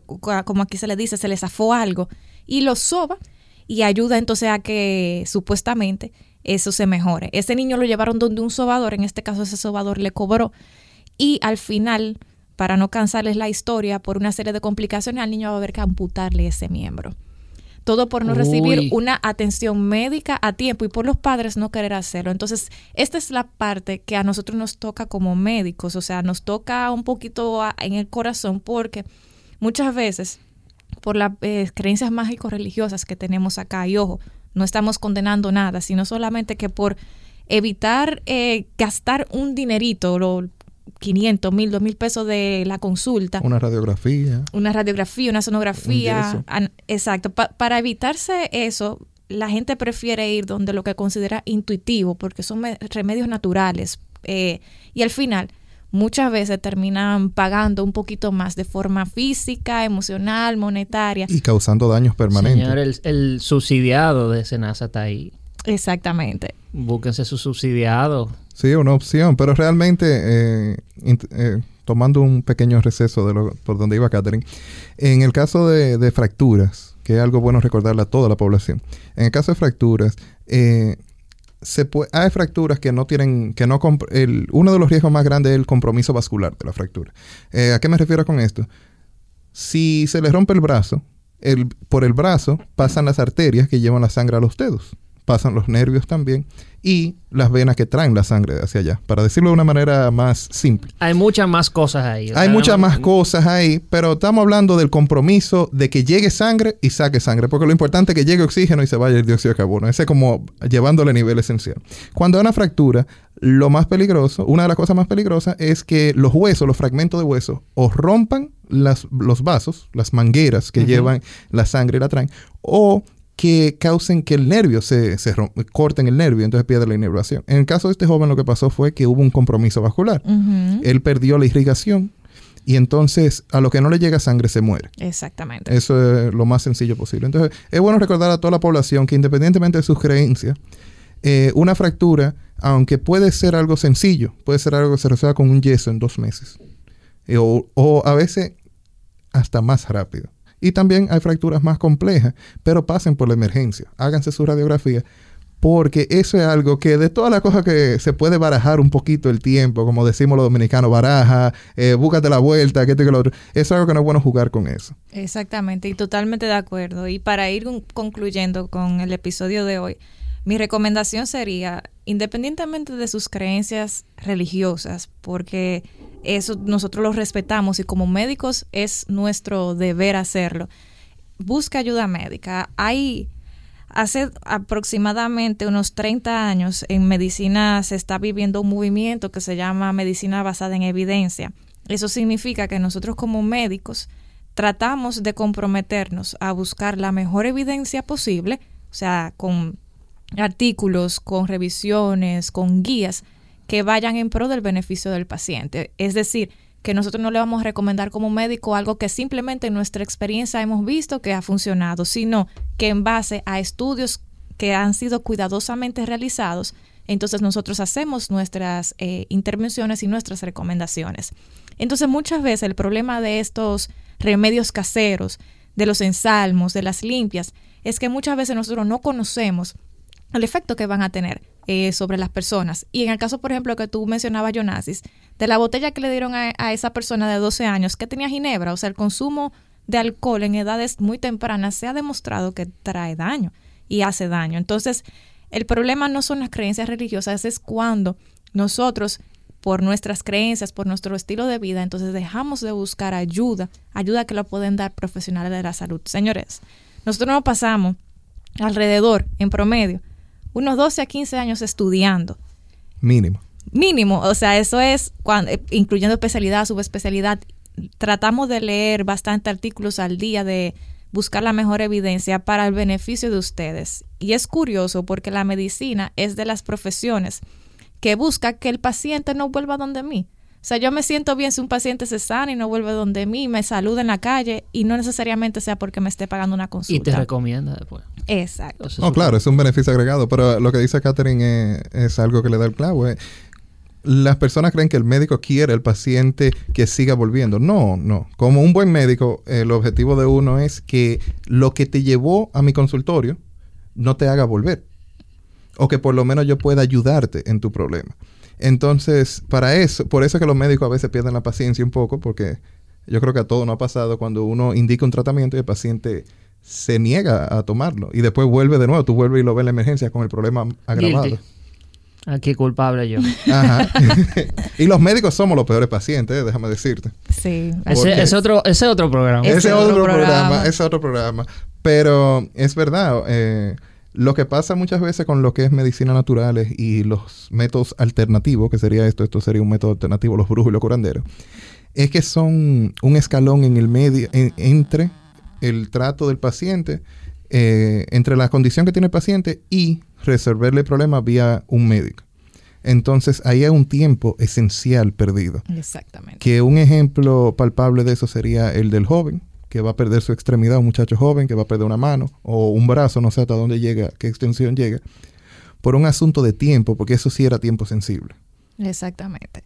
como aquí se le dice, se le zafó algo, y lo soba y ayuda entonces a que supuestamente eso se mejore. Ese niño lo llevaron donde un sobador, en este caso ese sobador le cobró, y al final, para no cansarles la historia, por una serie de complicaciones, al niño va a haber que amputarle ese miembro. Todo por no recibir una atención médica a tiempo y por los padres no querer hacerlo. Entonces, esta es la parte que a nosotros nos toca como médicos, o sea, nos toca un poquito en el corazón porque muchas veces por las eh, creencias mágico-religiosas que tenemos acá, y ojo, no estamos condenando nada, sino solamente que por evitar eh, gastar un dinerito, lo, 500, mil, 2 mil pesos de la consulta. Una radiografía. Una radiografía, una sonografía. exacto. para evitarse eso, la gente prefiere ir donde lo que considera intuitivo, porque son remedios naturales. Eh, y al final, muchas veces terminan pagando un poquito más de forma física, emocional, monetaria. Y causando daños permanentes. Señor, el, subsidiado de Senasa está ahí. Exactamente. Búsquense su subsidiado. Sí, una opción, pero realmente, eh, eh, tomando un pequeño receso de lo, por donde iba Catherine, en el caso de, fracturas, que es algo bueno recordarle a toda la población, en el caso de fracturas, eh, se hay fracturas que no tienen, que no el, uno de los riesgos más grandes es el compromiso vascular de la fractura. ¿A qué me refiero con esto? Si se le rompe el brazo, por el brazo pasan las arterias que llevan la sangre a los dedos pasan los nervios también y las venas que traen la sangre hacia allá, para decirlo de una manera más simple. Hay muchas más cosas ahí. Hay muchas más cosas ahí, pero estamos hablando del compromiso de que llegue sangre y saque sangre, porque lo importante es que llegue oxígeno y se vaya el dióxido de carbono. Ese es como llevándole a nivel esencial. Cuando hay una fractura, lo más peligroso, una de las cosas más peligrosas es que los huesos, los fragmentos de hueso, o rompan las, los vasos, las mangueras que llevan la sangre y la traen, o que causen que el nervio se, se corten el nervio, entonces pierde la inervación. En el caso de este joven lo que pasó fue que hubo un compromiso vascular. Él perdió la irrigación y entonces a lo que no le llega sangre se muere. Exactamente. Eso es lo más sencillo posible. Entonces es bueno recordar a toda la población que independientemente de sus creencias, eh, una fractura, aunque puede ser algo sencillo, puede ser algo que se resuelva con un yeso en dos meses. Eh, o a veces hasta más rápido. Y también hay fracturas más complejas, pero pasen por la emergencia, háganse su radiografía, porque eso es algo que de todas las cosas que se puede barajar un poquito el tiempo, como decimos los dominicanos, baraja, eh, búscate la vuelta, que esto y que lo otro, es algo que no es bueno jugar con eso. Exactamente, y totalmente de acuerdo. Y para ir concluyendo con el episodio de hoy, mi recomendación sería, independientemente de sus creencias religiosas, porque eso nosotros lo respetamos y como médicos es nuestro deber hacerlo. Busca ayuda médica. Hay hace aproximadamente unos 30 años en medicina se está viviendo un movimiento que se llama medicina basada en evidencia. Eso significa que nosotros como médicos tratamos de comprometernos a buscar la mejor evidencia posible, o sea, con artículos, con revisiones, con guías que vayan en pro del beneficio del paciente. Es decir, que nosotros no le vamos a recomendar como médico algo que simplemente en nuestra experiencia hemos visto que ha funcionado, sino que en base a estudios que han sido cuidadosamente realizados, entonces nosotros hacemos nuestras eh, intervenciones y nuestras recomendaciones. Entonces muchas veces el problema de estos remedios caseros, de los ensalmos, de las limpias, es que muchas veces nosotros no conocemos el efecto que van a tener. Eh, sobre las personas. Y en el caso, por ejemplo, que tú mencionabas, Jonasis, de la botella que le dieron a, esa persona de 12 años que tenía ginebra, o sea, el consumo de alcohol en edades muy tempranas se ha demostrado que trae daño y hace daño. Entonces, el problema no son las creencias religiosas, es cuando nosotros, por nuestras creencias, por nuestro estilo de vida, entonces dejamos de buscar ayuda, ayuda que lo pueden dar profesionales de la salud. Señores, nosotros no pasamos alrededor, en promedio, unos 12 a 15 años estudiando. Mínimo. Mínimo, o sea, eso es cuando, eh, incluyendo especialidad, subespecialidad. Tratamos de leer bastante artículos al día, de buscar la mejor evidencia para el beneficio de ustedes. Y es curioso porque la medicina es de las profesiones que busca que el paciente no vuelva donde mí. O sea, yo me siento bien si un paciente se sana y no vuelve donde mí, me saluda en la calle y no necesariamente sea porque me esté pagando una consulta. Y te recomienda después. Exacto. No, claro, es un beneficio agregado, pero lo que dice Catherine es, es algo que le da el clavo. eh. Las personas creen que el médico quiere el paciente que siga volviendo. No, no. Como un buen médico, el objetivo de uno es que lo que te llevó a mi consultorio no te haga volver. O que por lo menos yo pueda ayudarte en tu problema. Entonces, para eso, por eso es que los médicos a veces pierden la paciencia un poco, porque yo creo que a todos nos ha pasado cuando uno indica un tratamiento y el paciente se niega a tomarlo y después vuelve de nuevo, tú vuelves y lo ves en la emergencia con el problema agravado. Guilty. Aquí culpable yo. Ajá. y los médicos somos los peores pacientes, eh, déjame decirte. Sí. Ese es otro, ese es otro programa. Ese Ese es otro otro programa, programa. ese es otro programa. Pero es verdad, eh, lo que pasa muchas veces con lo que es medicina naturales y los métodos alternativos, que sería esto, esto sería un método alternativo, los brujos y los curanderos, es que son un escalón en el medio, en- entre el trato del paciente, eh, entre la condición que tiene el paciente y resolverle el problema vía un médico. Entonces ahí hay un tiempo esencial perdido. Exactamente. Que un ejemplo palpable de eso sería el del joven, que va a perder su extremidad, un muchacho joven que va a perder una mano o un brazo, no sé hasta dónde llega, qué extensión llega, por un asunto de tiempo, porque eso sí era tiempo sensible. Exactamente.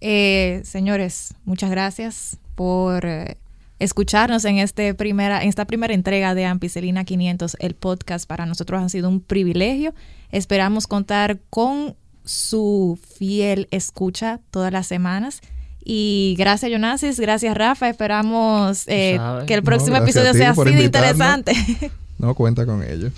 Eh, señores, muchas gracias por eh, escucharnos en, este primera, esta primera entrega de Ampicilina 500, el podcast. Para nosotros ha sido un privilegio. Esperamos contar con su fiel escucha todas las semanas. Y gracias, Jonasis. Gracias, Rafa. Esperamos eh, que el próximo episodio sea así de interesante. No cuenta con ello.